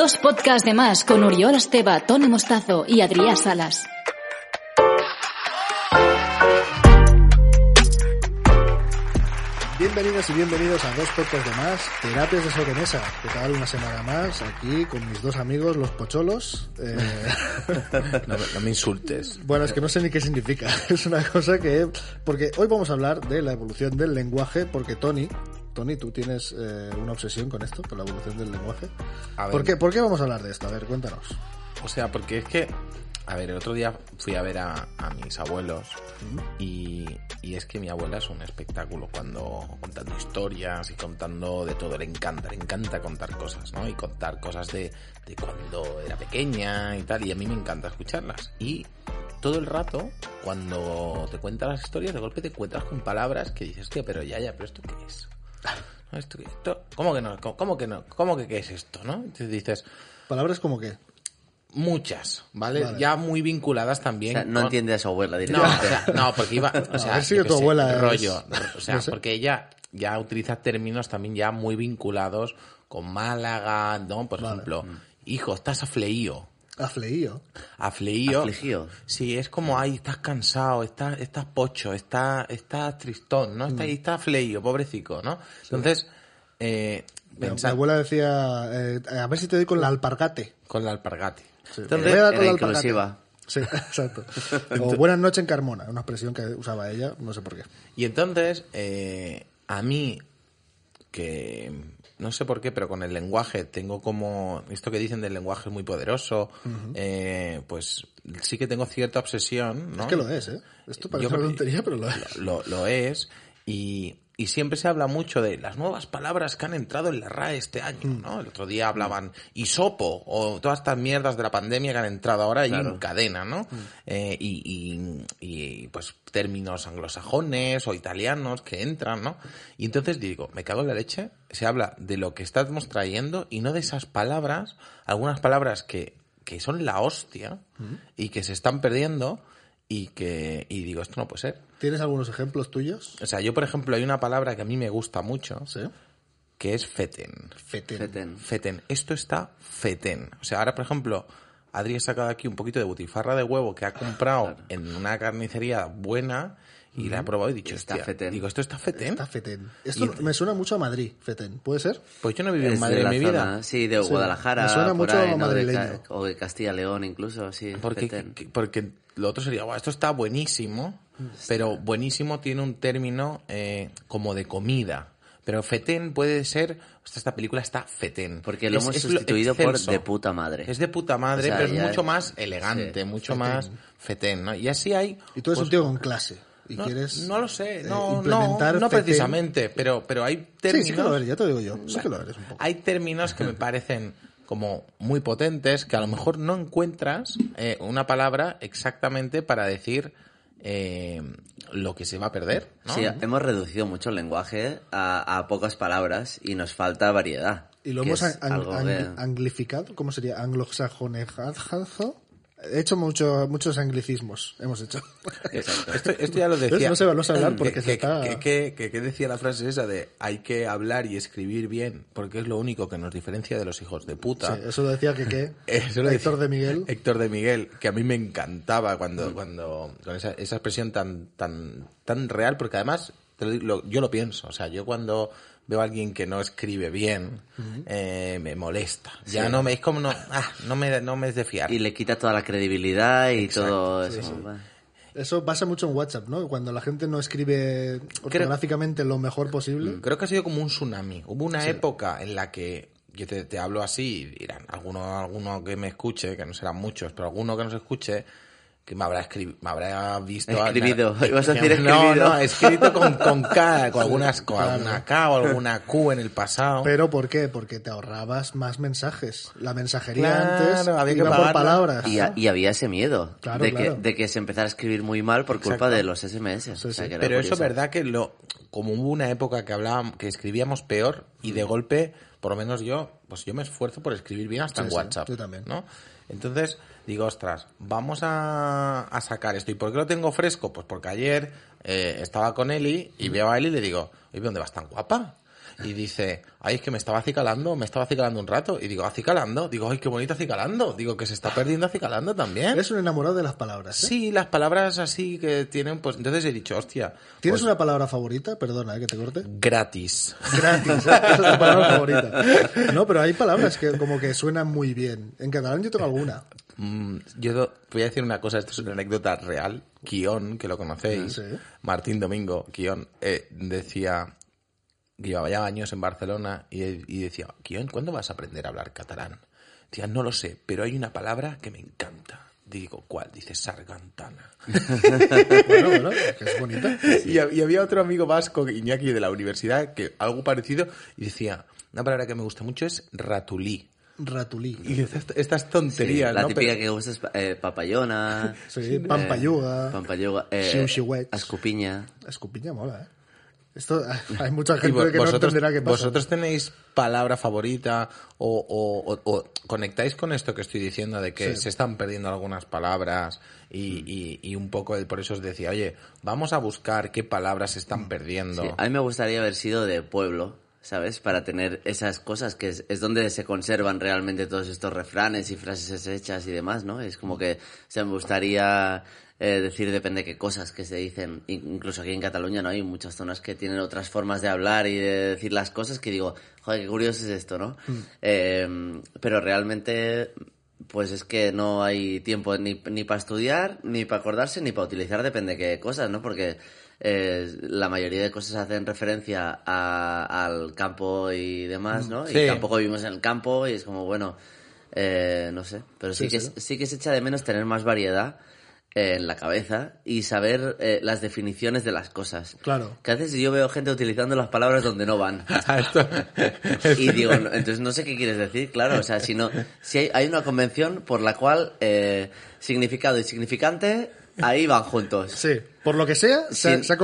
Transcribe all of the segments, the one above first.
Dos podcasts de más con Uriol Esteba, Tony Mostazo y Adrián Salas. Bienvenidos y bienvenidos a dos podcasts de más, terapias de sobremesa. ¿Qué tal? Una semana más aquí con mis dos amigos, los pocholos. Eh, No, me- no me insultes. bueno, es que no sé ni qué significa. Es una cosa que... Porque hoy vamos a hablar de la evolución del lenguaje, porque Tony... Tony, tú tienes eh, una obsesión con esto, con la evolución del lenguaje. A ver. ¿Por qué, ¿Por qué vamos a hablar de esto? A ver, cuéntanos. O sea, porque es que, a ver, el otro día fui a ver a, a mis abuelos y, y es que mi abuela es un espectáculo cuando contando historias y contando de todo. Le encanta, le encanta contar cosas, ¿no? Y contar cosas de, de cuando era pequeña y tal. Y a mí me encanta escucharlas. Y todo el rato, cuando te cuenta las historias, de golpe te encuentras con palabras que dices, tío, pero ya, ya, pero ¿esto qué es? ¿Esto, qué- esto, ¿Cómo que no? ¿Cómo, que no? ¿Cómo que qué es esto, no? Entonces dices, Palabras como que... Muchas, ¿vale? Vale. Ya muy vinculadas O también. sea, no con- entiende a su abuela No, o directamente. sea, no, porque iba. O sea, ver si yo tu qué sé, abuela es- rollo. O sea, no sé. porque ella ya utiliza términos también ya muy vinculados con Málaga, ¿no? Por Vale. ejemplo, hijo, estás afleído. Afleío. Afleído. Afligido. Sí, es como, ay, estás cansado, estás, estás pocho, estás, estás tristón, ¿no? Mm. Estás, estás afleído, pobrecico, ¿no? Entonces, eh, Mi, abuela decía, eh, a ver si te doy con la alpargate. con la alpargate. Sí. Entonces, Te voy a dar con era la inclusiva. Sí, exacto. O buenas noches en Carmona, una expresión que usaba ella, no sé por qué. Y entonces, eh, a mí, que no sé por qué, pero con el lenguaje tengo como, esto que dicen del lenguaje es muy poderoso, eh, pues sí que tengo cierta obsesión, ¿no? Es que lo es, ¿eh? Esto parece Yo una tontería, pero lo es. Lo, lo es, y, y siempre se habla mucho de las nuevas palabras que han entrado en la RAE este año, Mm. ¿no? El otro día hablaban isopo, o todas estas mierdas de la pandemia que han entrado ahora y Claro. en cadena, ¿no? Mm. Eh, y, y, y, pues términos anglosajones o italianos que entran, ¿no? Y entonces digo, me cago en la leche, se habla de lo que estamos trayendo y no de esas palabras, algunas palabras que, que son la hostia Mm. y que se están perdiendo y que, y digo, esto no puede ser. ¿Tienes algunos ejemplos tuyos? O sea, yo, por ejemplo, hay una palabra que a mí me gusta mucho, Sí. que es feten. Feten. Feten. Feten. Esto está feten. O sea, ahora, por ejemplo, Adri ha sacado aquí un poquito de butifarra de huevo que ha comprado en una carnicería buena y la ha probado y he dicho, Está hostia, feten. digo, ¿esto está feten? Está Feten. Esto me suena mucho a Madrid, Feten. ¿Puede ser? Pues yo no he vivido en Madrid de en mi zona, vida. Sí, de Sí, Guadalajara. me suena mucho ahí, ¿no? De madrileño. Ca- o de Castilla-León incluso, sí. Porque, Feten. que- porque lo otro sería, "Buah, esto está buenísimo, pero buenísimo tiene un término eh, como de comida. Pero fetén puede ser, "Hostia, esta película está fetén. Porque lo Es- hemos es lo sustituido por de puta madre. Es de puta madre, O sea, pero es mucho es- más elegante, sí, mucho fetén. más fetén, ¿no? Y así hay... Y tú eres pues, un tío con clase. Y no, quieres. no lo sé, eh, no, no, implementar no precisamente, pero, pero hay Sí, términos... sí que lo eres, ya te digo yo. Sí que lo eres un poco. Hay términos que me parecen como muy potentes que a lo mejor no encuentras eh, una palabra exactamente para decir eh, lo que se va a perder. ¿no? Sí, hemos reducido mucho el lenguaje a, a pocas palabras y nos falta variedad. Y lo hemos ang- anglificado. ¿Cómo sería? Anglosajonejado. He hecho mucho, muchos anglicismos. Hemos hecho. Esto, esto ya lo decía. No se va- se hablar porque que, se está- que- que- decía la frase esa de hay que hablar y escribir bien porque es lo único que nos diferencia de los hijos de puta. Sí, eso lo decía que qué. Héctor decía- de Miguel. Héctor de Miguel, que a mí me encantaba cuando, cuando con esa, esa expresión tan, tan, tan real, porque además te lo digo, lo- yo lo pienso, o sea, yo cuando veo a alguien que no escribe bien, eh, me molesta. Ya no me, es como no, ah, no me, no me es de fiar. Y le quita toda la credibilidad y Exacto, todo eso. sí. Eso pasa mucho en WhatsApp, ¿no? Cuando la gente no escribe ortográficamente lo mejor posible. Creo que ha sido como un tsunami. Hubo una época en la que yo te, te hablo así y dirán, alguno, alguno que me escuche, que no serán muchos, pero alguno que nos escuche, que me habrá, me habrá visto... Escribido. Ibas a decir No, escribido. no, escrito con, con K, con, algunas, con claro. alguna K o alguna Q en el pasado. Pero ¿por qué? Porque te ahorrabas más mensajes. La mensajería Claro, antes había que iba por palabras. Y, a- y había ese miedo Claro, de, claro. Que, de que se empezara a escribir muy mal por culpa Exacto. de los SMS. Sí, O sea, sí. que Pero eso es verdad que lo, como hubo una época que hablábamos, que escribíamos peor y de golpe, por lo menos yo, pues yo me esfuerzo por escribir bien hasta Sí, en sí, WhatsApp. yo también. ¿no? Entonces digo, ostras, vamos a, a sacar esto. ¿Y por qué lo tengo fresco? Pues porque ayer eh, estaba con Eli y veo a Eli y le digo, oye, ¿dónde vas tan guapa? Y dice, ay, es que me estaba acicalando, me estaba acicalando un rato. Y digo, ¿acicalando? Digo, ay, qué bonito acicalando. Digo, que se está perdiendo acicalando también. Eres un enamorado de las palabras. ¿eh? Sí, las palabras así que tienen, pues entonces he dicho, hostia, ¿Tienes pues, una palabra favorita? Perdona, ¿eh? que te corte. gratis. Gratis, esa es tu palabra favorita. No, pero hay palabras que como que suenan muy bien. En catalán yo tengo alguna. Mm, yo do- voy a decir una cosa, esto es una anécdota real. Kion, que lo conocéis, Sí. Martín Domingo, Kion, eh, decía que llevaba ya años en Barcelona y, y decía, Kion, ¿cuándo vas a aprender a hablar catalán? Decía, no lo sé, pero hay una palabra que me encanta. Digo, ¿cuál? Dice sargantana. Bueno, bueno, que es bonita. Y, hab- y había otro amigo vasco, Iñaki, de la universidad, que algo parecido, y decía, una palabra que me gusta mucho es ratulí. Ratulí. Y estas, estas Sí, tonterías, la ¿no? típica Pero- que gusta es eh, papayona. Sí, pampayuga. Eh, pampayuga. Eh. Escupiña. Escupiña mola, ¿eh? Esto, hay mucha gente que no entenderá qué pasa. ¿Vosotros tenéis palabra favorita o, o- o- o conectáis con esto que estoy diciendo de que Sí. se están perdiendo algunas palabras y, y- y un poco el- por eso os decía, oye, vamos a buscar qué palabras se están perdiendo. Sí, a mí me gustaría haber sido de pueblo, ¿sabes? Para tener esas cosas que es, es donde se conservan realmente todos estos refranes y frases hechas y demás, ¿no? Es como que, o sea, me gustaría eh, decir depende qué cosas que se dicen. In- Incluso aquí en Cataluña, ¿no? Hay muchas zonas que tienen otras formas de hablar y de decir las cosas que digo, joder, qué curioso es esto, ¿no? Eh, pero realmente pues es que no hay tiempo ni, ni para estudiar, ni para acordarse, ni para utilizar depende qué cosas, ¿no? Porque eh, la mayoría de cosas hacen referencia a- al campo y demás, ¿no? Sí. Y tampoco vivimos en el campo y es como, bueno, eh, no sé. Pero sí, Sí, que, sí. sí que se echa de menos tener más variedad eh, en la cabeza y saber eh, las definiciones de las cosas. Claro. Que a veces yo veo gente utilizando las palabras donde no van. Esto- Y digo, no, entonces no sé qué quieres decir, claro, o sea, si no, si hay, hay una convención por la cual eh, significado y significante ahí van juntos. Sí, por lo que sea, se, Sí. se ha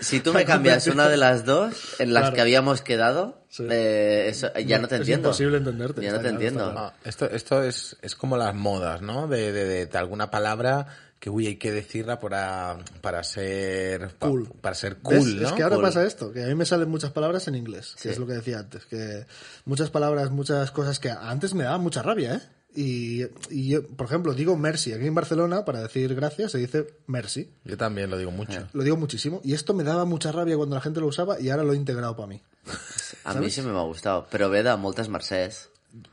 Si tú se me cambias una de las dos en las Claro. que habíamos quedado, Sí. eh, eso, ya no te Es entiendo. imposible entenderte, Ya no te claro, entiendo. Ah, esto, esto es, es como las modas, ¿no? De, de, de- de alguna palabra que, uy, hay que decirla para, para ser pa- Cool. para ser cool, ¿no? Es que ahora Cool. pasa esto, que a mí me salen muchas palabras en inglés, que Sí. es lo que decía antes, que muchas palabras, muchas cosas que antes me daban mucha rabia, ¿eh? Y, y yo, por ejemplo, digo mercy. Aquí en Barcelona, para decir gracias, se dice mercy. Yo también lo digo mucho. Lo digo muchísimo. Y esto me daba mucha rabia cuando la gente lo usaba y ahora lo he integrado para mí. A mí sí me ha gustado, pero ve de moltes mercès.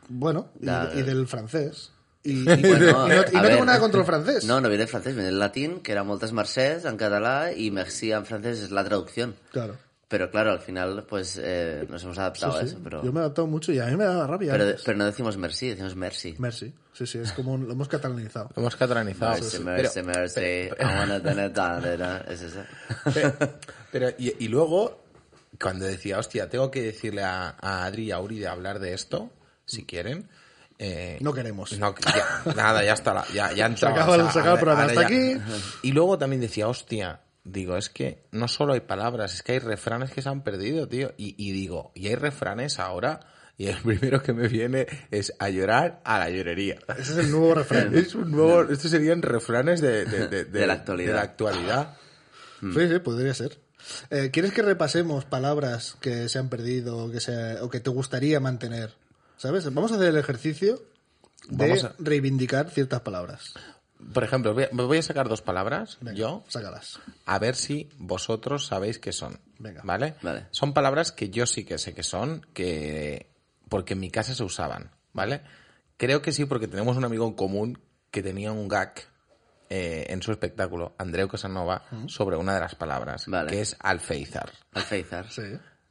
Bueno, y, Da- y del francés. Y, y- Bueno, y no, y no a tengo ver. nada contra el francés. No, no viene del francés, viene del latín, que era moltes mercès en català y merci en francés es la traducción. Claro. Pero claro, al final pues eh, nos hemos Sí, adaptado a sí. eso, pero, Yo me he adaptado mucho y a mí me daba rabia. pero, antes. pero no decimos merci, decimos merci. Mercy. Sí, sí, es como lo hemos catalanizado. Lo hemos catalanizado. Merci, Pero- merci, merci, I wanna tener tan- tan- es eso. Pero, pero- y, y luego, cuando decía, hostia, tengo que decirle a, a Adri y a Uri de hablar de esto, si quieren. eh, No queremos. no, ya- nada, ya está. la- Ya, ya ha entrado, acaba el- se acaba el programa, ahora hasta ya- aquí. Y luego también decía, hostia, digo, es que no solo hay palabras, es que hay refranes que se han perdido, tío. Y, y digo, y hay refranes ahora. Y el primero que me viene es a llorar a la llorería. Ese es el nuevo refrán. Es un nuevo, estos serían refranes de, de, de- De la actualidad. de la actualidad. Sí, sí, podría ser. Eh, ¿Quieres que repasemos palabras que se han perdido o que, se, o que te gustaría mantener? ¿Sabes? Vamos a hacer el ejercicio de a- reivindicar ciertas palabras. Por ejemplo, voy a, me voy a sacar dos palabras, Venga, yo, Sácalas. a ver si vosotros sabéis qué son. Venga. ¿Vale? Vale. Son palabras que yo sí que sé que son, que porque en mi casa se usaban, ¿vale? Creo que sí, porque tenemos un amigo en común que tenía un gag eh, en su espectáculo, Andreu Casanova, sobre una de las palabras, Vale. que es alfeizar. Alféizar. Sí,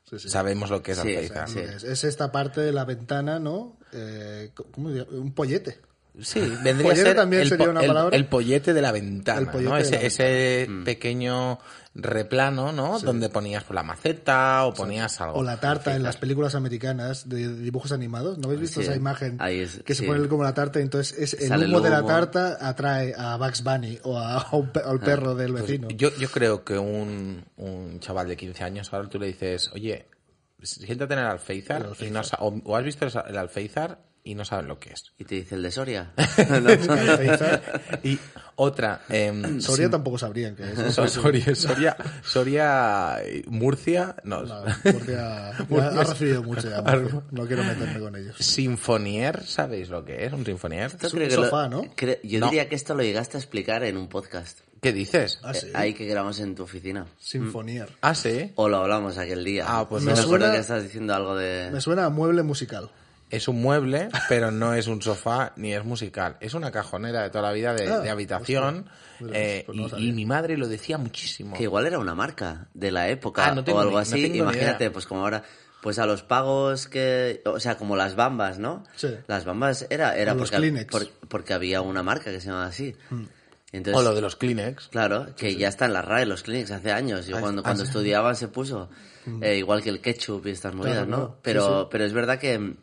sí, sí. Sabemos lo que es Sí, alféizar. sí. Es, es esta parte de la ventana, ¿no? Eh, ¿Cómo diría? Un pollete. Sí, vendría a ser también el, sería po- una el- palabra. el pollete de la ventana, El pollete ¿no? de Ese, la ese pequeño replano, ¿no? Donde ponías pues, la maceta o ponías algo. O la tarta en las películas americanas de dibujos animados. ¿No habéis visto Sí, esa imagen? ahí es- que se pone como la tarta y entonces es el humo de la tarta atrae a Bugs Bunny o a, a un al perro del Pues vecino. yo, yo creo que un, un chaval de 15 años, ahora tú le dices, oye, siéntate en el alféizar, El alféizar. y no sa- o, o has visto el, el alféizar y no saben lo que es. Y te dice el de Soria. Y otra, em, Soria tampoco sabrían que es. So- Soria, Soria, Soria, eh, Murcia, no, No, porque ha, recibido mucho ya. Murcia. No quiero meterme con ellos. Sinfonier, ¿sabéis lo que es? Un sinfonier. Esto Es un que lo- sofá, ¿no? yo No. diría que esto lo llegaste a explicar en un podcast. ¿Qué dices? Ah, sí. Eh, Ahí que grabamos en tu oficina. Sinfonier. Ah, sí. O lo hablamos aquel día. Ah, pues me acuerdo suena- que estás diciendo algo de... Me suena a mueble musical. Es un mueble, pero no es un sofá ni es musical. Es una cajonera de toda la vida de, Ah, de habitación. hostia. eh, Pues no y- y, mi madre lo decía muchísimo. Que igual era una marca de la época Ah, no tengo o algo ni- no así. ni Imagínate, idea. pues como ahora, pues a los pagos que, o sea, como las bambas, ¿no? Sí. Las bambas era, era porque, Kleenex. por- porque había una marca que se llamaba así. Entonces, o lo de los Kleenex. Claro, que ya está en la RAE, los clinics hace años. Yo Ah, cuando, ah, cuando sí. estudiaba se puso, eh, igual que el ketchup y estas movidas, Claro, ¿no? Pero, Sí, sí. pero es verdad que,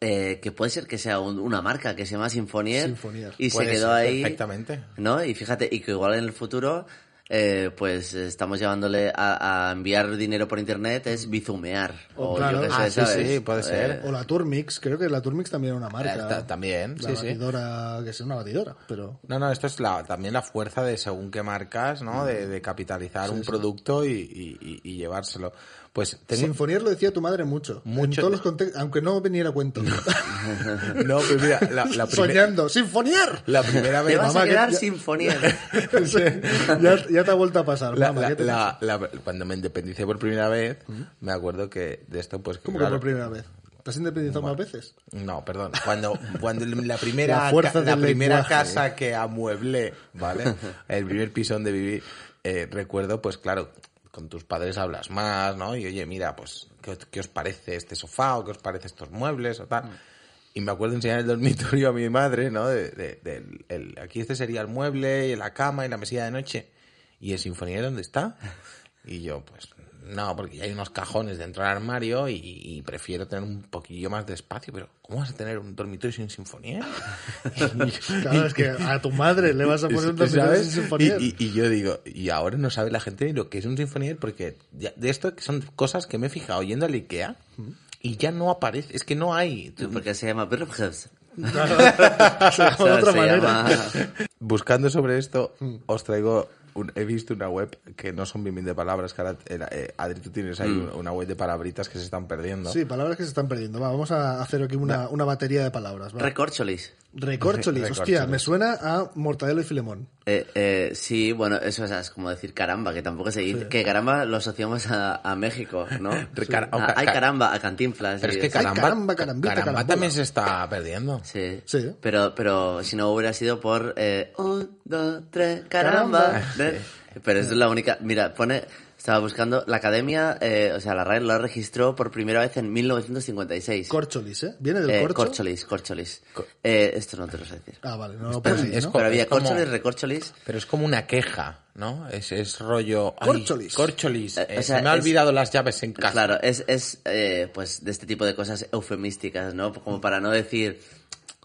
eh, que puede ser que sea un- una marca que se llama Sinfonier, Sinfonier. y se quedó ser, ahí. perfectamente. ¿No? Y fíjate, y que igual en el futuro, eh, pues estamos llevándole a, a enviar dinero por internet es bizumear. Oh, o claro. yo sé, Ah, sí, ¿sabes? sí, puede ser. Eh, O la Turmix, creo que la Turmix también era una marca. Eh, ta- también, La sí, sí. batidora, que es una batidora, pero... No, no, esto es la, también la fuerza de según qué marcas, ¿no? De, de capitalizar un producto y, y- y- y llevárselo. Pues tengo... Sinfonier lo decía tu madre mucho. Mucho. En todos los contextos, aunque no veniera a cuento. No, pues mira, la, la, primer- Soñando. ¡Sinfonier! la primera Te vez... vas mamá, a que quedar ya- Sinfonier. Sí, ya, ya te ha vuelto a pasar. La- mamá, la- ¿qué te la- pasa? la- cuando me independicé por primera vez, me acuerdo que de esto, pues. ¿Cómo claro, que por primera vez? ¿Te has independizado más veces? No, perdón. Cuando, cuando la primera, La fuerza ca- la primera casa que amueblé, ¿vale? El primer piso donde viví, eh, recuerdo, pues claro, con tus padres hablas más, ¿no? Y oye, mira, pues, ¿qué, qué os parece este sofá o qué os parece estos muebles o tal? Y me acuerdo enseñar el dormitorio a mi madre, ¿no? De, de- del- el- aquí este sería el mueble y la cama y la mesilla de noche. ¿Y el sinfonía dónde está? Y yo, pues, no, porque ya hay unos cajones dentro del armario y, y prefiero tener un poquillo más de espacio. Pero, ¿cómo vas a tener un dormitorio sin sinfonía? Claro, es que a tu madre le vas a poner un dormitorio ¿Sabes? sin Sinfonier. Y, y- y yo digo, y ahora no sabe la gente ni lo que es un sinfonier porque ya- de esto que son cosas que me he fijado yendo al Ikea y ya no aparece, es que no hay. Porque se llama Birkhus. Claro, se llama de otra manera. llama- Buscando sobre esto, Mm. os traigo, un- he visto una web que no son bien bien de palabras, que ahora, eh, Adri, tú tienes ahí una web de palabritas que se están perdiendo. Mm. Sí, palabras que se están perdiendo. Va, vamos a hacer aquí una, una batería de palabras. va. Recorcholis. Recorcholis. Hostia, Recorcholis. me suena a Mortadelo y Filemón. Eh, eh, sí, bueno, eso es, es como decir caramba, que tampoco se dice. Que caramba lo asociamos a, a México, ¿no? Ah, ca- ay, ca- caramba, a Cantinflas. Pero es que caramba, caramba, carambita, caramba carambola. también se está perdiendo. Sí. Sí. Pero, pero si no hubiera sido por eh, un, dos, tres, caramba. Caramba. Pero es la única. Mira, pone. Estaba buscando. La academia, eh, o sea, la RAE lo registró por primera vez en 1956. Corcholis, ¿eh? ¿Viene del Eh, corcho? corcholis, corcholis. Eh, esto no te lo sé decir. Ah, vale, no lo puedo decir, es ¿no? Pero había es como- corcholis, recorcholis. Pero es como una queja, ¿no? Es, es rollo... ay, Corcholis. Corcholis. Eh, o sea, se me ha es- olvidado las llaves en casa. Claro, es, es eh, pues de este tipo de cosas eufemísticas, ¿no? Como para no decir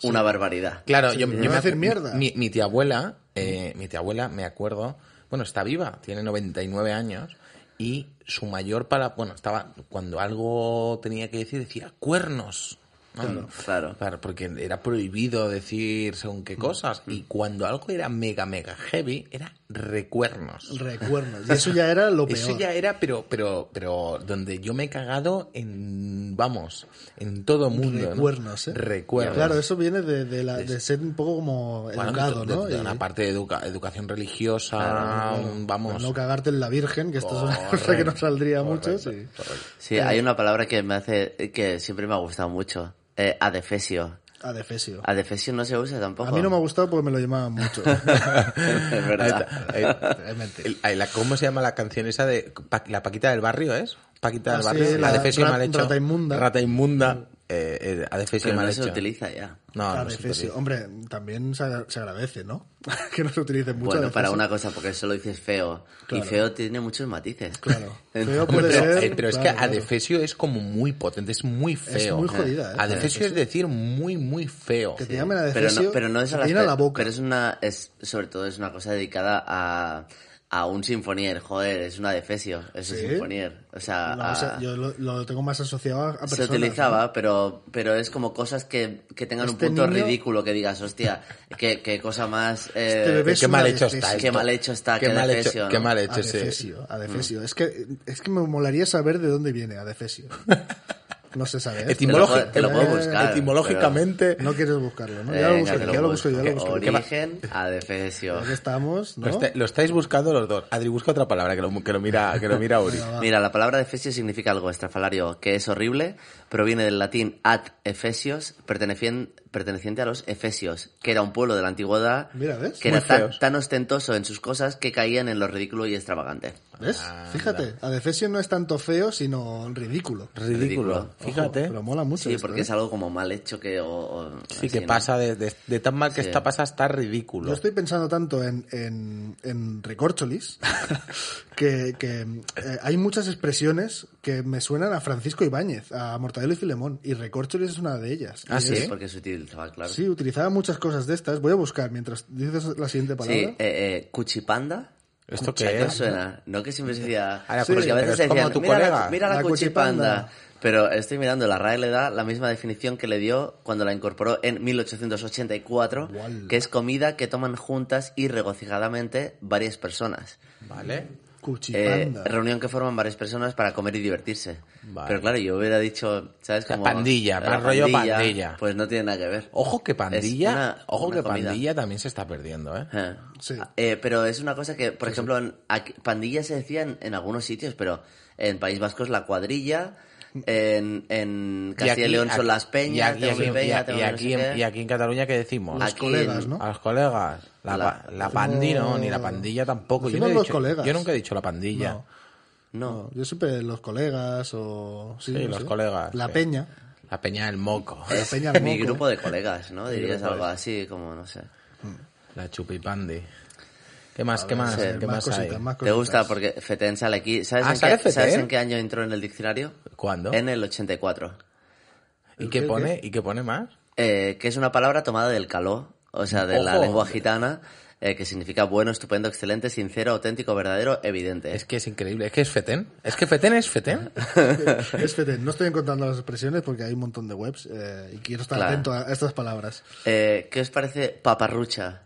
una barbaridad. Claro, yo, me hacer acu- mierda. Mi, mi tía abuela, eh, mi tía abuela, me acuerdo, bueno, está viva, tiene 99 años y su mayor para, bueno, estaba, cuando algo tenía que decir, decía cuernos. ¿no? Claro. Claro, porque era prohibido decir según qué cosas. Y cuando algo era mega, mega heavy, era recuernos. Recuerdos. Y eso ya era lo peor. Eso ya era, pero, pero, pero donde yo me he cagado en, vamos, en todo mundo. ¿no? Recuerdos, ¿eh? Recuerdos. Claro, eso viene de, de, la- de ser un poco como Bueno, educado, de, ¿no? de una parte de educa- educación religiosa, Claro, vamos. No cagarte en la Virgen, que esto es una cosa que no saldría correcto, mucho. sí. correcto. Sí, hay una palabra que me hace, que siempre me ha gustado mucho. Eh, adefesio. Adefesio. Adefesio no se usa tampoco. A mí no me ha gustado porque me lo llamaban mucho. es verdad. Ahí está, ahí- Es mentira. el- ahí la- ¿Cómo se llama la canción esa de Pa- la Paquita del barrio, es? Paquita del Ah, sí, barrio, la, la defesio rat- mal hecho. Rata Inmunda. Rata inmunda. Eh, eh, adefesio Pero mal no se hecho. utiliza ya. No, Adefesio. Hombre, también se, se agradece, ¿no? que no se utilice mucho. Bueno, para una cosa, porque solo dices feo. Claro. Y feo tiene muchos matices. Claro. Feo puede Pero, ser. eh, pero es claro, que claro. adefesio es como muy potente, es muy feo. muy jodida, ¿eh? Adefesio es decir muy, muy feo. Que te llamen Pero adefesio. no, pero no es a la boca. Pero es una, es, sobre todo es una cosa dedicada a, a un sinfonier, joder, es una defesio, es un ¿Sí? sinfonier. O sea, No, o sea, a- yo lo, lo tengo más asociado a, a se personas. utilizaba, ¿no? pero, pero es como cosas que, que tengan Este un punto niño- ridículo, que digas, hostia, qué, qué cosa más... eh, Este bebé es Qué mal hecho está Qué mal hecho está, Qué qué mal adefesio, hecho, ¿no? qué mal hecho ese. Adefesio, adefesio. Mm. Es que es que me molaría saber de dónde viene adefesio. No se sabe. ¿eh? Etimológico- Te lo puedo buscar, etimológicamente. No quieres buscarlo, ¿no? Ya lo busco, ya lo busco, ya lo busco. Origen, adefesio. Aquí estamos, ¿no? Lo, está- lo estáis buscando los dos. Adri, busca otra palabra que lo, que lo mira, que lo mira Uri. Mira, la palabra defesio significa algo estrafalario, que es horrible, proviene del latín ad efesios, pertenecien- perteneciente a los efesios, que era un pueblo de la antigüedad Mira, ¿ves? que Muy era tan, feos. tan ostentoso en sus cosas que caían en lo ridículo y extravagante. ¿Ves? Fíjate, adefesio no es tanto feo, sino ridículo. Ridículo. Ridículo. Fíjate. Pero mola mucho. Sí, esto, porque ¿eh? es algo como mal hecho que... O, o Sí, así, que ¿no? pasa de, de- de tan mal que Sí. está pasa hasta ridículo. Yo estoy pensando tanto en, en, en recorcholis que, que eh, hay muchas expresiones que me suenan a Francisco Ibáñez, a Mortadelo y Filemón, y recorcholis es una de ellas. Ah, ¿sí? es- Porque se utilizaba, claro. Sí, utilizaba muchas cosas de estas. Voy a buscar mientras dices la siguiente palabra. Sí, eh, eh, cuchipanda. ¿Esto ¿A qué es? suena? No que siempre se decía... Ahora, porque pero a veces es como decían, tu mira, colega". La, mira la, La cuchipanda. cuchipanda. Pero estoy mirando, la RAE le da la misma definición que le dio cuando la incorporó en 1884, Guala. que es comida que toman juntas y regocijadamente varias personas. Vale. Eh, reunión que forman varias personas para comer y divertirse. Vale. Pero claro, yo hubiera dicho, ¿sabes? Como pandilla, la más rollo pandilla. Pues no tiene nada que ver. Ojo que pandilla, una- ojo una que comida. pandilla también se está perdiendo, ¿eh? Eh. Sí. Eh, pero es una cosa que, por ejemplo, en, aquí- pandilla se decía en, en algunos sitios, pero en País Vasco es la cuadrilla, en, en Castilla y, León son las peñas, y aquí, en, qué. y aquí en Cataluña, ¿qué decimos? Los Aquí colegas, ¿no? A los colegas. La, La- pa- la pandi no, ni la pandilla tampoco. Yo, Decimos no he los dicho, colegas. yo nunca he dicho la pandilla. No. No, No, yo siempre los colegas o... Sí, Sí, no los sé. colegas, La sí. peña. La peña del moco. es peña mi grupo de colegas, ¿no? Dirías algo así, como, no sé. La chupipandi. ¿Qué más? ¿Qué más? sí, ¿Qué más más, cositas, hay? más ¿Te gusta? Porque Feten sale aquí. ¿Sabes, Ah, en, ¿sale qué, ¿sabes Feten? en qué año entró en el diccionario? ¿Cuándo? En el 84. ¿Y ¿El qué qué, pone? ¿Y qué pone más? Eh, que es una palabra tomada del caló, o sea, de la lengua gitana, eh, que significa bueno, estupendo, excelente, sincero, auténtico, verdadero, evidente. Es que es increíble. Es que es fetén. Es que fetén es fetén. Es fetén. No estoy encontrando las expresiones porque hay un montón de webs eh, y quiero estar Claro. atento a estas palabras. Eh, ¿Qué os parece paparrucha?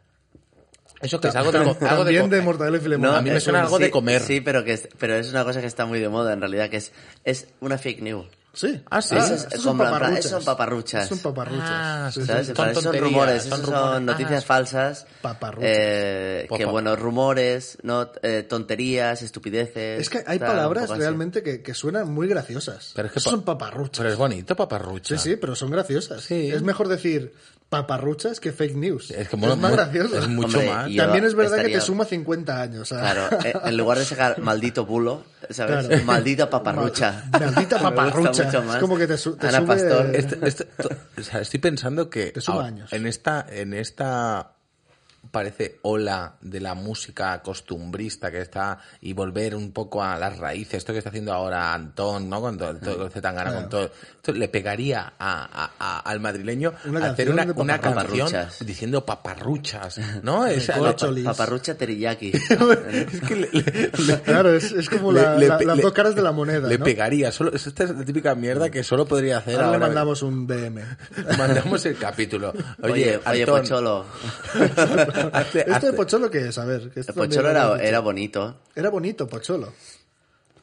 Eso que es algo de, algo de, También de Mortadelo y Filemón. a mí me es suena un- algo de sí, comer. Sí, pero que es, pero es una cosa que está muy de moda en realidad, que es, es una fake news. Sí. Ah, sí. Es- estos como en plan, paparruchas. son paparruchas. Son paparruchas. Ah, Sí, ¿Sabes? Son son rumores, son rumores. son noticias Ah, falsas. paparruchas. Eh, que bueno, rumores, no Eh, tonterías, estupideces. Es que hay tal, palabras realmente que, que suenan muy graciosas. Pero es que pa- son paparruchas. Pero es bonito, paparrucha. Sí, sí, pero son graciosas. Sí. Es mejor decir paparruchas que fake news. Es que mola más mu- gracioso. es mucho Hombre, más. También es verdad que te suma 50 años. Claro, eh, en lugar de sacar maldito bulo, ¿sabes? Claro. Maldita paparrucha. Ma- maldita paparrucha. Es como que te su- te Ana sube- Pastor. Este- este- to- o sea, estoy pensando que Te suma ahora, años. en esta en esta parece ola de la música costumbrista que está y volver un poco a las raíces esto que está haciendo ahora Antón no con todo, todo el Zetangana, con todo esto le pegaría a, a- a- al madrileño Una hacer una, una canción diciendo paparruchas no es. Paparrucha teriyaki. es que le- le- le- Claro, es, es como la- le- la- le- las le- dos caras de la moneda. le ¿no? pegaría solo esta es la típica mierda que solo podría hacer Ahora le mandamos un DM. mandamos el capítulo oye, Oye, oye, Pocholo. ¿Esto de Pocholo qué es? A ver. que esto Pocholo lo era, era bonito. Era bonito, Pocholo.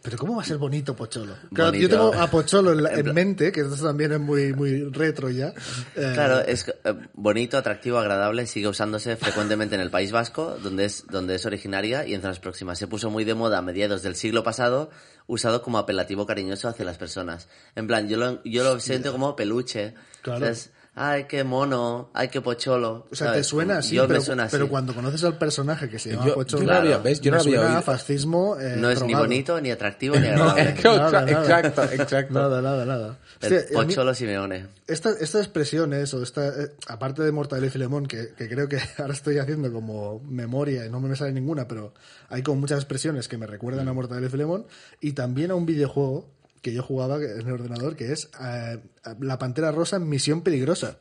Pero ¿cómo va a ser bonito Pocholo? Claro, Bonito. yo tengo a Pocholo en, la- En mente, que esto también es muy, muy retro ya. Eh, Claro, es eh, bonito, atractivo, agradable, sigue usándose frecuentemente en el País Vasco, donde es, donde es originaria y en zonas próximas. Se puso muy de moda a mediados del siglo pasado, usado como apelativo cariñoso hacia las personas. En plan, yo lo, yo lo siento como peluche. Claro. Ay, qué mono, ay, qué pocholo. O sea, te suena así, Yo pero, me suena así. pero cuando conoces al personaje que se llama Yo- Pocholo, yo no había- ¿ves? Yo no había suena oído. a fascismo eh, No es ni bonito, ni atractivo, ni No, agradable. Nada, nada. exacto, exacto. Nada, nada, nada. El Hostia, a mí- pocholo Simeone. esta- estas expresiones, o esta, eh, aparte de Mortadelo y Filemón, que, que creo que ahora estoy haciendo como memoria y no me sale ninguna, pero hay como muchas expresiones que me recuerdan a. Mortadelo y Filemón, y también a un videojuego que yo jugaba en el ordenador, que es eh, La Pantera Rosa en Misión Peligrosa.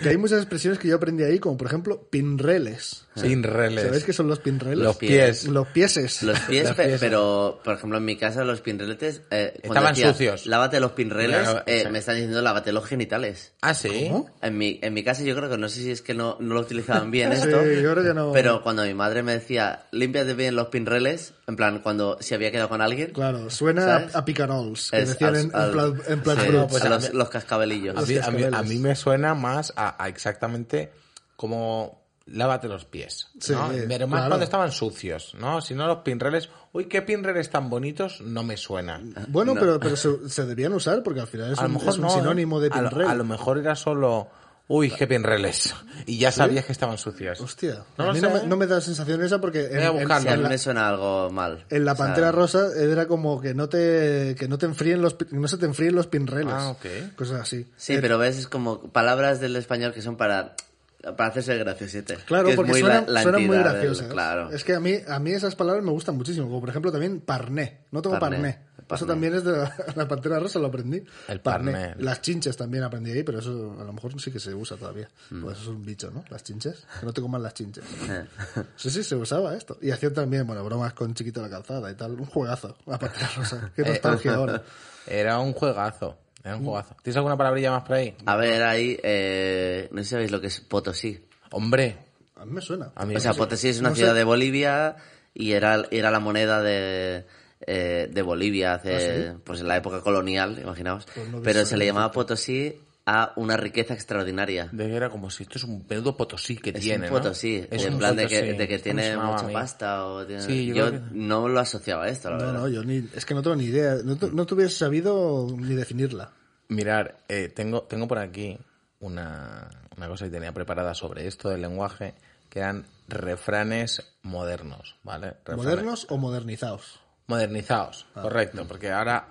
Que hay muchas expresiones que yo aprendí ahí, como por ejemplo, pinreles. Sin reles. ¿Sabéis qué son los pinreles? Los pies. Los pieses. Los pies, Los pies. pero por ejemplo en mi casa los pinreletes eh, Estaban decía, sucios. Lávate los pinreles, Claro, eh, me están diciendo lávate los genitales. Ah, sí. ¿Cómo? En mi, en mi casa yo creo que no sé si es que no, no lo utilizaban bien Sí, esto, yo creo que no. pero cuando mi madre me decía límpiate bien los pinreles, en plan cuando se había quedado con alguien, Claro, suena ¿Sabes? a, a picarols, que es decían al- en, al- plan, en plan sí, pues a los, los cascabelillos. A mí, a, mí, a cascabeles. mí me suena más a, a exactamente como lávate los pies. Sí, ¿no? Pero más claro. cuando estaban sucios, ¿no? Si no los pinreles, uy, qué pinreles tan bonitos, no me suenan. Bueno, No. pero, pero se, se debían usar porque al final es a lo un, mejor es un no, ¿eh? sinónimo de a lo, pinrel. a lo mejor era solo, uy, qué pinreles. Y ya sabías que estaban sucios. Hostia, No a lo mí sé, no, ¿eh? me, no me da sensación esa porque en, Voy a en- en mí la, me suena algo mal. en la O sea, Pantera Rosa era como que no te que no te enfríen los no se te enfríen los pinreles. Ah, ok. Cosas así. Sí, Eh, pero ves, es como palabras del español que son para, para hacerse graciosete. Claro, que porque suenan, la- la muy graciosas. claro. Es que a mí, a mí esas palabras me gustan muchísimo. Como por ejemplo también parné. No tengo parné. Parné, Parné. también es de la, la Pantera Rosa, lo aprendí. El parné. Las chinches también aprendí ahí, pero eso a lo mejor sí que se usa todavía. Mm. Pues eso es un bicho, ¿no? Las chinches. Que no te coman las chinches. Sí, sí, se usaba esto. Y hacían también, bueno, bromas con Chiquito de la Calzada y tal. Un juegazo, la Pantera Rosa. Qué Eh, nostalgia ahora. Era un juegazo. Era un juegazo. ¿Tienes alguna palabrilla más por ahí? A ver, ahí, eh, no sé si sabéis lo que es Potosí. Hombre, A mí me suena. a mí O sea. Potosí es una No sé. ciudad de Bolivia y era, era la moneda de, eh, de Bolivia hace, pues en la época colonial, imaginaos. Pues no Pero se le llamaba Potosí a una riqueza extraordinaria. De que era como si esto es un pedo potosí que Es tiene, un ¿no? Potosí, Es en un plan de que, potosí. de que tiene mucha pasta. O tiene- Sí, yo yo creo que- no lo asociaba a esto, la No, verdad. no, yo ni, es que no tengo ni idea. No, no te hubiese sabido ni definirla. Mirar, eh, tengo, tengo por aquí una, una cosa que tenía preparada sobre esto del lenguaje, que eran refranes modernos, ¿vale? Refranes ¿Modernos o modernizados? Modernizados, correcto, porque ahora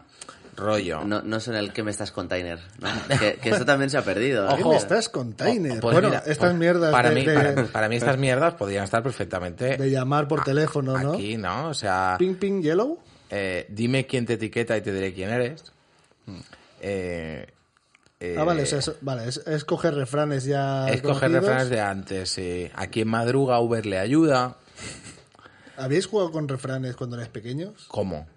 rollo. No, no son el que me estás container, ¿no? que, que eso también se ha perdido. ¿Qué me estás container? Oh, pues bueno, mira, estas pues mierdas para de, mí, de- para, para mí estas mierdas podrían estar perfectamente de llamar por teléfono, ¿no? aquí, ¿no? O sea, Ping, ping, yellow. eh, dime quién te etiqueta y te diré quién eres. Eh, eh, Ah, vale, o sea, eso- vale, es, es coger refranes ya es coger refranes de antes. sí. A quien madruga, Uber le ayuda. ¿Habéis jugado con refranes cuando erais pequeños? ¿Cómo?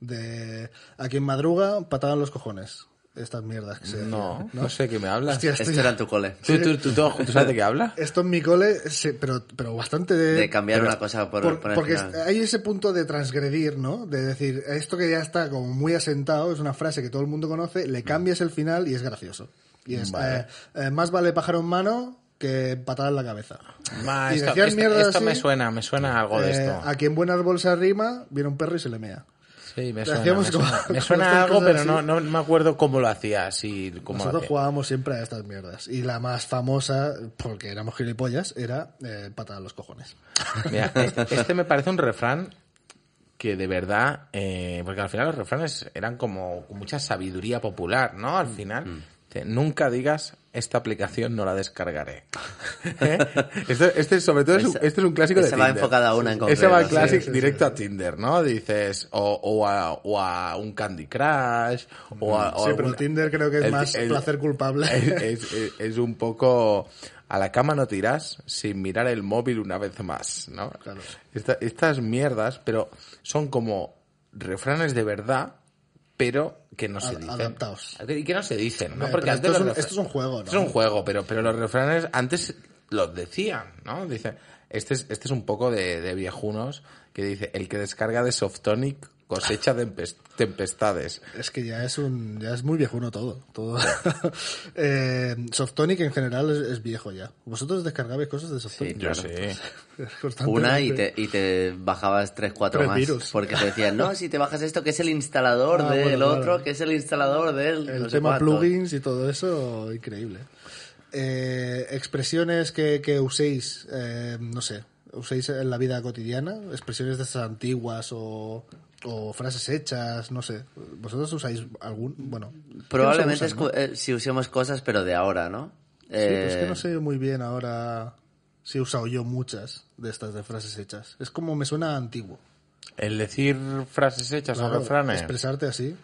De a quien madruga, patada en los cojones. Estas mierdas que se No, decían, no, sé qué me hablas. Hostia, esto, Esto era en tu cole. ¿Tú, tú, tú, tú- tú sabes de qué hablas? esto en mi cole, sí, pero, pero bastante de... De cambiar pero- una cosa por, Por- por el porque final. hay ese punto de transgredir, ¿no? De decir, esto que ya está como muy asentado, es una frase que todo el mundo conoce, le cambias el final y es gracioso. Y es, Vale. eh, eh, más vale pájaro en mano que patada en la cabeza. Ma, Y esto decían esto- mierdas esto me suena, me suena algo de Eh, esto. a quien buenas bolsas rima, viene un perro y se le mea. Sí, me suena. Me como- suena, me algo, pero no, no me acuerdo cómo lo hacía. Así, cómo lo Nosotros hacía. jugábamos siempre a estas mierdas. Y la más famosa, porque éramos gilipollas, era eh, patada en los cojones. Mira, eh, este me parece un refrán que de verdad, eh, porque al final los refranes eran como mucha sabiduría popular, ¿no? Mm, Al final, te- nunca digas esta aplicación no la descargaré. ¿Eh? Este, este sobre todo es un, este es un clásico de esa va Tinder. enfocada a una en Ese va concreto, sí, clásico sí, sí, directo sí. a Tinder, ¿no? Dices, o, o, a, o a un Candy Crush, o a... o sí, pero Tinder creo que es el- más el- placer culpable. es, es- es- un poco a la cama no tiras sin mirar el móvil una vez más, ¿no? Claro. Esta- estas mierdas, pero son como refranes de verdad, pero que no se dicen. adaptados. Y que no se dicen, ¿no? Porque antes esto es un- esto es un juego, ¿no? Esto es un juego, pero, pero los refranes antes los decían, ¿no? Dicen, este es, este es un poco de, de viejunos que dice, el que descarga de Softonic cosecha de empes- tempestades. Es que ya es un, ya es muy viejuno todo, todo. eh, Softonic en general es, es viejo ya. ¿Vosotros descargabais cosas de Softonic? Yo claro. sí. Una y te, y te bajabas 3, 4 Tres más. virus. Porque te decían, no, si te bajas esto, que es el instalador Ah, del bueno, otro, claro. que es el instalador del. El no sé tema cuánto. plugins y todo eso, increíble. eh, expresiones que, que uséis, eh, no sé, uséis en la vida cotidiana, expresiones de estas antiguas o, o frases hechas, no sé. ¿Vosotros usáis algún? Bueno, Probablemente es usan, eh, si usemos cosas, pero de ahora, ¿no? Sí, es que Eh, no sé muy bien ahora si he usado yo muchas de estas de frases hechas. Es como me suena antiguo. El decir frases hechas Claro, o refranes. Expresarte así.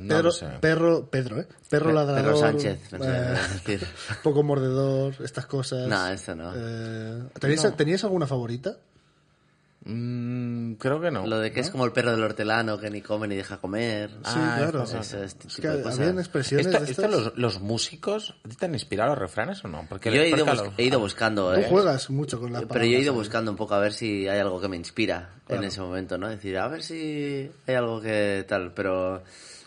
No Pedro, sé. perro, Pedro, ¿eh? Perro Pe- ladrador. Pedro Sánchez, eh, decir. poco mordedor, estas cosas. No, esto no. Eh, ¿tenéis, No. ¿Teníais alguna favorita? Mm, creo que no. Lo de que es como el perro del hortelano que ni come ni deja comer. Sí, Ah, claro. Ese este Es tipo que de cosas. expresiones Esto, de esto estas. los, los músicos ¿a ti te han inspirado los refranes o no? Porque Yo he ido, los- he ido buscando, Tú ¿eh? juegas mucho con las Pero yo he ido buscando un poco a ver si hay algo que me inspira Claro. en ese momento, ¿no? decir, a ver si hay algo que tal, pero...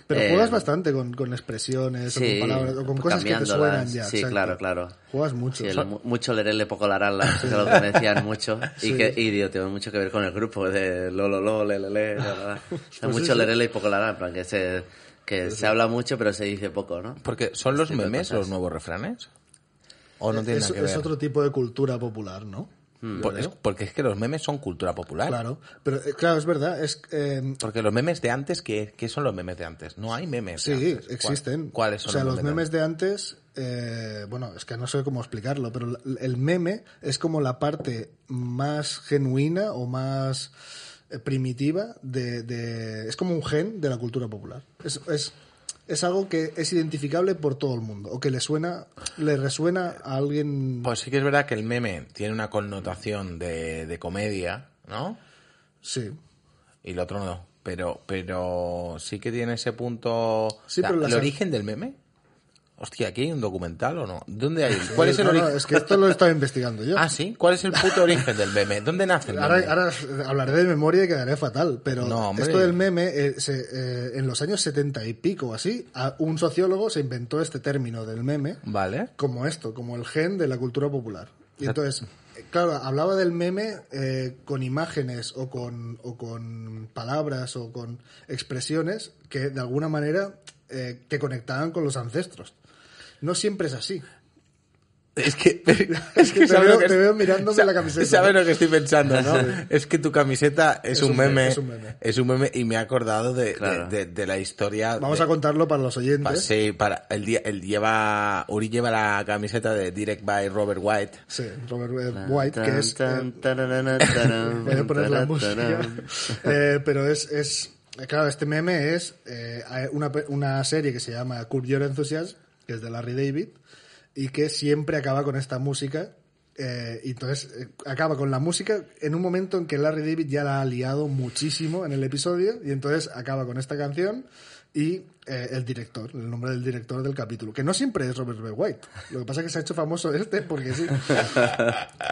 Pero eh, juegas bastante con, con expresiones o sí, con palabras o con cosas que te suenan ya. Sí, exacto. claro, claro. Juegas mucho. Sí, el mucho lerele, poco larala, que es lo que me decían mucho. Sí. Y que, y digo, tiene mucho que ver con el grupo de lo, lo, lo, le, le, le, la, la, la. Hay Pues mucho sí, sí. lerele y poco larala, en plan que se, que se habla mucho pero se dice poco, ¿no? Porque son los Este de memes los nuevos refranes. ¿O no tiene es, nada que ver? es otro tipo de cultura popular, ¿no? Por- es- porque es que los memes son cultura popular. Claro, pero eh, claro, es verdad, es eh, Porque los memes de antes, ¿qué, qué son los memes de antes? No hay memes. de sí, antes. ¿Cuál- existen. ¿Cuáles son O sea, los de memes de antes, eh, bueno, es que no sé cómo explicarlo, pero el meme es como la parte más genuina o más eh, primitiva de, de- es como un gen de la cultura popular. Es, es, es algo que es identificable por todo el mundo o que le suena, le resuena a alguien. Pues sí que es verdad que el meme tiene una connotación de, de comedia, ¿no? Sí. Y el otro no. Pero, pero sí que tiene ese punto. Sí, pero ¿El origen del meme? Hostia, ¿aquí hay un documental o no? ¿Dónde hay? ¿Cuál Eh, es el no, no, origen? es que esto lo he estado investigando yo. Ah, sí. ¿Cuál es el puto origen del meme? ¿Dónde nace el meme? Ahora, ahora hablaré de memoria y quedaré fatal, pero No, esto del meme, eh, se- eh, en los años 70 y pico o así, a- un sociólogo se inventó este término del meme Vale. como esto, como el gen de la cultura popular. Y entonces, claro, hablaba del meme eh, con imágenes o con, o con palabras o con expresiones que de alguna manera eh, te conectaban con los ancestros. No siempre es así. Es que, Es que te ¿sabes veo- que te veo mirándome sa- la camiseta. ¿Sabes lo que estoy pensando, no? es que tu camiseta es, Es un, meme, meme, es un meme. es un meme y me he acordado de, Claro. de, de- de la historia. Vamos de- a contarlo para los pa- oyentes. sí, para el día, el lleva, Uri lleva la camiseta de Direct by Robert White. Sí, Robert eh, White, que es... Tan, eh, Voy a poner la música. Eh, pero es, es. Claro, este meme es eh, una, una serie que se llama Curb Your Enthusiasm, que es de Larry David, y que siempre acaba con esta música. eh, y entonces eh, acaba con la música en un momento en que Larry David ya la ha liado muchísimo en el episodio, y entonces acaba con esta canción y eh, el director, el nombre del director del capítulo, que no siempre es Robert B. White. Lo que pasa es que se ha hecho famoso este porque sí.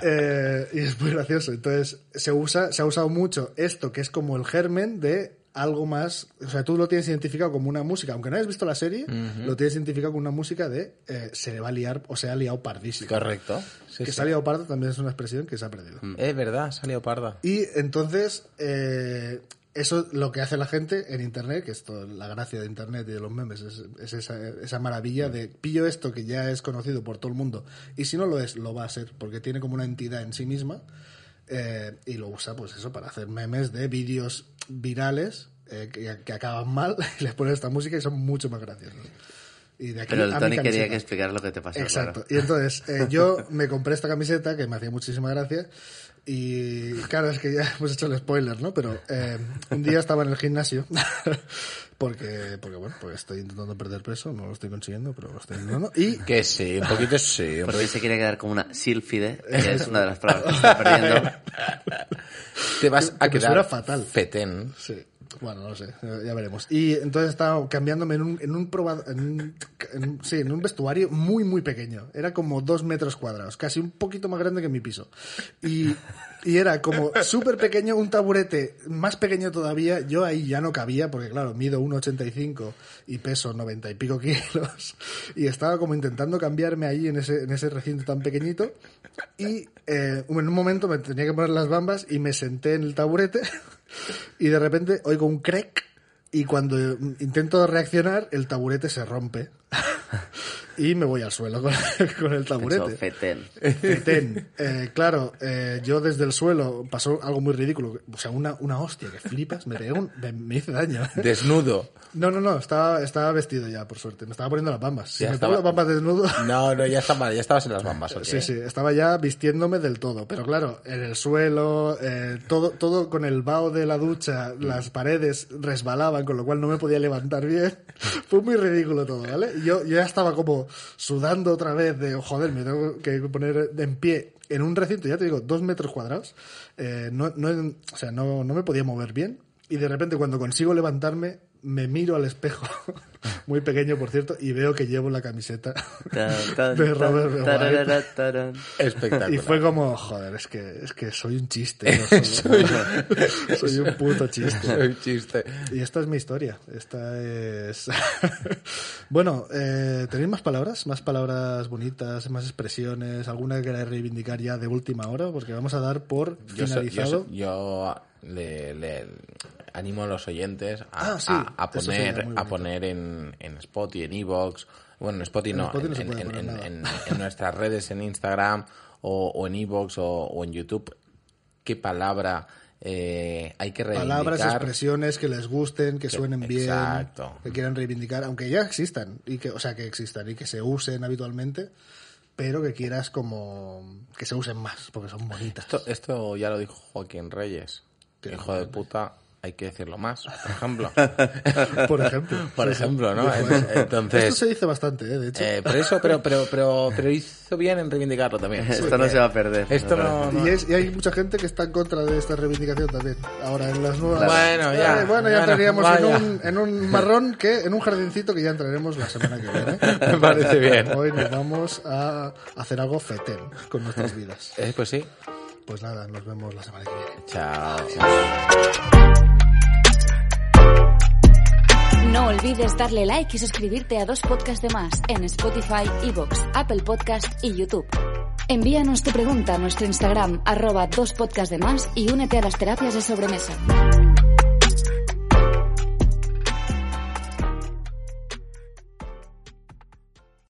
Eh, y es muy gracioso. Entonces, se usa, se ha usado mucho esto, que es como el germen de algo más. O sea, tú lo tienes identificado como una música, aunque no hayas visto la serie, lo tienes identificado como una música de eh, se le va a liar o se ha liado pardísimo. Correcto. Sí, que sí. se ha liado pardo también es una expresión que se ha perdido. Es verdad, salió parda. Y entonces, eh, eso lo que hace la gente en Internet, que esto, la gracia de Internet y de los memes, es, es esa, esa maravilla de pillo esto que ya es conocido por todo el mundo, y si no lo es, lo va a ser, porque tiene como una entidad en sí misma, eh, y lo usa, pues eso, para hacer memes de vídeos virales eh, que, que acaban mal, y les ponen esta música y son mucho más graciosos. Y de aquí Pero el Tony quería que explicar lo que te pasó. Exacto. claro. Y entonces, eh, yo me compré esta camiseta que me hacía muchísima gracia. Y claro, es que ya hemos hecho el spoiler, ¿no? Pero eh, un día estaba en el gimnasio. porque, porque, bueno, pues estoy intentando perder peso. No lo estoy consiguiendo, pero lo estoy intentando. Y Que sí, un poquito sí. Porque se quiere quedar como una sílfide, que es una de las palabras que está perdiendo. Te vas Que a quedar fatal. fetén. Sí. Bueno, no sé, ya veremos. Y entonces estaba cambiándome en un, en un probado, en un, en- sí, en un vestuario muy, muy pequeño. Era como dos metros cuadrados, casi un poquito más grande que mi piso. Y, y era como súper pequeño, un taburete más pequeño todavía. Yo ahí ya no cabía, porque claro, mido 1,85 y peso 90 y pico kilos. Y estaba como intentando cambiarme ahí en ese, en ese recinto tan pequeñito. Y eh, en un momento me tenía que poner las bambas y me senté en el taburete. Y de repente oigo un crack y cuando intento reaccionar el taburete se rompe. y me voy al suelo con, con el Pensó, taburete. fetén. Fetén. Eh, claro, eh, yo desde el suelo pasó algo muy ridículo. O sea, una, una hostia que flipas, me pegué un- me, me hice daño. Desnudo. No, no, no, estaba, estaba vestido ya, por suerte. Me estaba poniendo las bambas. Si Ya me estaba- pongo las bambas desnudo... No, no, ya, estaba, ya estabas en las bambas. ¿ok? Sí, sí, estaba ya vistiéndome del todo. Pero claro, en el suelo, eh, todo, todo con el vaho de la ducha, las paredes resbalaban, con lo cual no me podía levantar bien. Fue muy ridículo todo, ¿vale? Yo, yo ya estaba como sudando otra vez de, joder, me tengo que poner en pie en un recinto, ya te digo, dos metros cuadrados. Eh, no, no, o sea, no, no me podía mover bien. Y de repente cuando consigo levantarme, me miro al espejo, muy pequeño por cierto, y veo que llevo la camiseta de Robert tarán. Espectacular. Y fue como, joder, es que, es que soy un chiste. soy, soy un puto chiste. Soy chiste. Y esta es mi historia. Esta es. bueno, eh, ¿tenéis más palabras? ¿Más palabras bonitas? ¿Más expresiones? ¿Alguna que queráis reivindicar ya de última hora? Porque vamos a dar por Yo, so- yo, finalizado. so- yo le, le animo a los oyentes a, Ah, sí, a- a eso sería poner, a poner en, en Spotify, en Evox, bueno, en Spotify En no, Spotify no se en, en- en- en- en nuestras redes, en Instagram o, o en Evox o, o en YouTube, qué palabra eh, hay que reivindicar. Palabras, expresiones que les gusten, que suenen bien, exacto. que quieran reivindicar, aunque ya existan, y que, o sea, que existan y que se usen habitualmente, pero que quieras como que se usen más, porque son bonitas. Esto, esto ya lo dijo Joaquín Reyes. ¿Qué Hijo de puta, hay que decirlo más, por ejemplo. Por ejemplo. Por ejemplo, ¿no? Entonces- Esto se dice bastante, ¿eh? de hecho. Eh, pero eso, pero, pero, pero, pero hizo bien en reivindicarlo también. Esto no se va a perder. Esto no, y, es- y hay mucha gente que está en contra de esta reivindicación también. Ahora en las nuevas. Bueno, ya. Eh, bueno, ya Bueno, entraríamos en un, en un marrón que, en un jardincito que ya entraremos la semana que viene. Me parece bien. Hoy nos vamos a hacer algo fetén con nuestras vidas. Eh, pues sí. Pues nada, nos vemos la semana que viene. Chao. No olvides darle like y suscribirte a dos podcasts de más en Spotify, Evox, Apple Podcast y YouTube. Envíanos tu pregunta a nuestro Instagram, arroba dos y únete a las terapias de sobremesa.